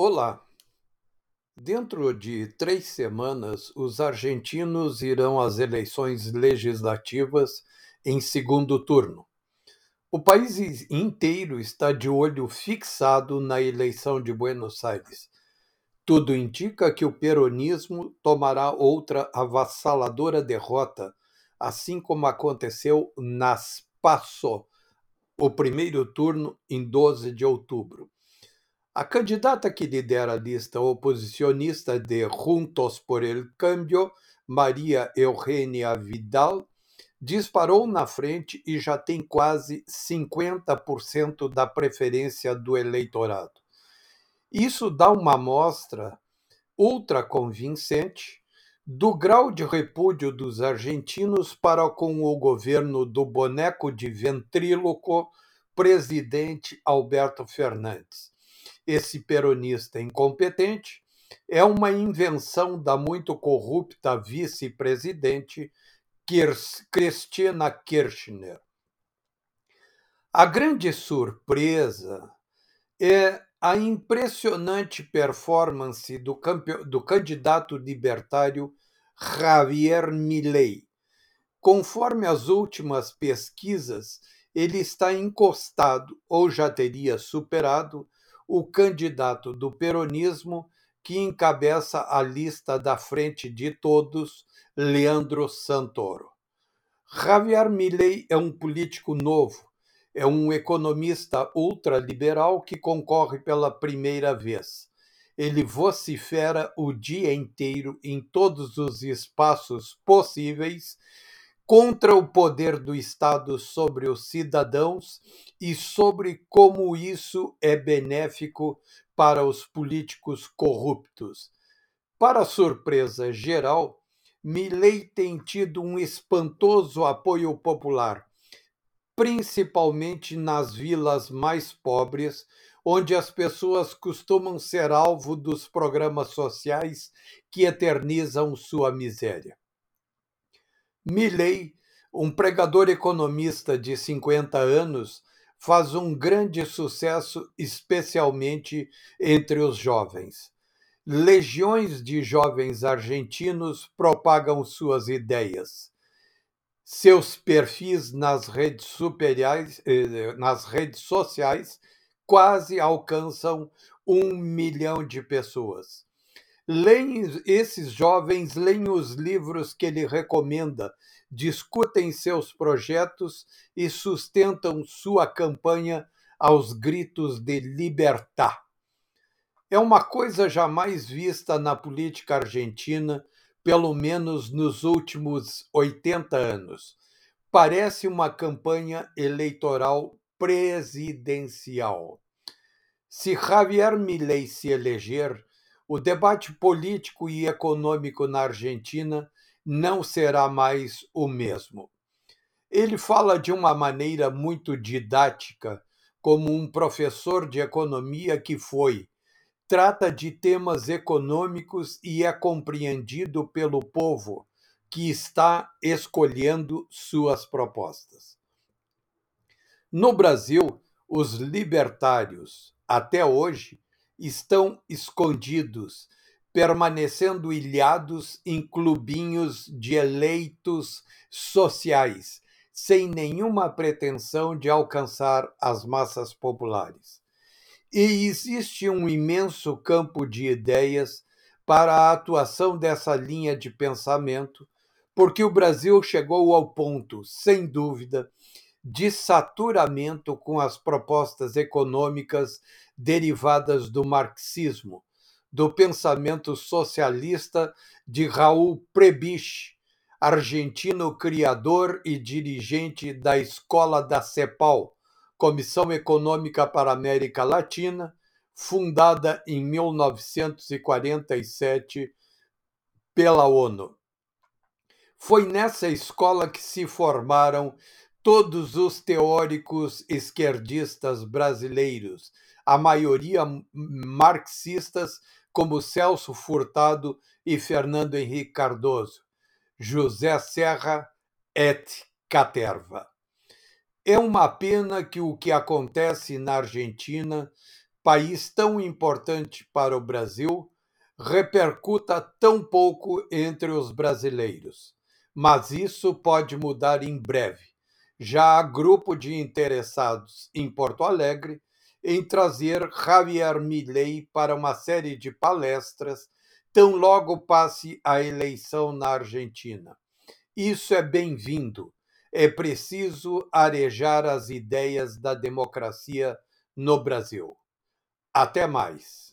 Olá! Dentro de três semanas, os argentinos irão às eleições legislativas em segundo turno. O país inteiro está de olho fixado na eleição de Buenos Aires. Tudo indica que o peronismo tomará outra avassaladora derrota, assim como aconteceu nas PASSO, o primeiro turno em 12 de outubro. A candidata que lidera a lista oposicionista de Juntos por el Cambio, Maria Eugênia Vidal, disparou na frente e já tem quase 50% da preferência do eleitorado. Isso dá uma amostra ultra convincente do grau de repúdio dos argentinos para com o governo do boneco de ventríloco presidente Alberto Fernandes. Esse peronista incompetente é uma invenção da muito corrupta vice-presidente Cristina Kirchner. A grande surpresa é a impressionante performance do, do candidato libertário Javier Milei. Conforme as últimas pesquisas, ele está encostado ou já teria superado o candidato do peronismo que encabeça a lista da Frente de Todos, Leandro Santoro. Javier Milei é um político novo, é um economista ultraliberal que concorre pela primeira vez. Ele vocifera o dia inteiro em todos os espaços possíveis contra o poder do Estado sobre os cidadãos e sobre como isso é benéfico para os políticos corruptos. Para surpresa geral, Milley tem tido um espantoso apoio popular, principalmente nas vilas mais pobres, onde as pessoas costumam ser alvo dos programas sociais que eternizam sua miséria. Milley, um pregador economista de 50 anos, faz um grande sucesso, especialmente entre os jovens. Legiões de jovens argentinos propagam suas ideias. Seus perfis nas redes, superiais, eh, nas redes sociais quase alcançam um milhão de pessoas. Leem, esses jovens leem os livros que ele recomenda, discutem seus projetos e sustentam sua campanha aos gritos de libertar. É uma coisa jamais vista na política argentina, pelo menos nos últimos 80 anos. Parece uma campanha eleitoral presidencial. Se Javier Milei se eleger, o debate político e econômico na Argentina não será mais o mesmo. Ele fala de uma maneira muito didática, como um professor de economia que foi. Trata de temas econômicos e é compreendido pelo povo que está escolhendo suas propostas. No Brasil, os libertários, até hoje, estão escondidos, permanecendo ilhados em clubinhos de eleitos sociais, sem nenhuma pretensão de alcançar as massas populares. E existe um imenso campo de ideias para a atuação dessa linha de pensamento, porque o Brasil chegou ao ponto, sem dúvida, de saturamento com as propostas econômicas derivadas do marxismo, do pensamento socialista de Raul Prebisch, argentino criador e dirigente da Escola da CEPAL, Comissão Econômica para a América Latina, fundada em 1947 pela ONU. Foi nessa escola que se formaram todos os teóricos esquerdistas brasileiros, a maioria marxistas, como Celso Furtado e Fernando Henrique Cardoso, José Serra et Caterva. É uma pena que o que acontece na Argentina país tão importante para o Brasil, repercuta tão pouco entre os brasileiros. Mas isso pode mudar em breve. Já há grupo de interessados em Porto Alegre em trazer Javier Milei para uma série de palestras, tão logo passe a eleição na Argentina. Isso é bem-vindo. É preciso arejar as ideias da democracia no Brasil. Até mais.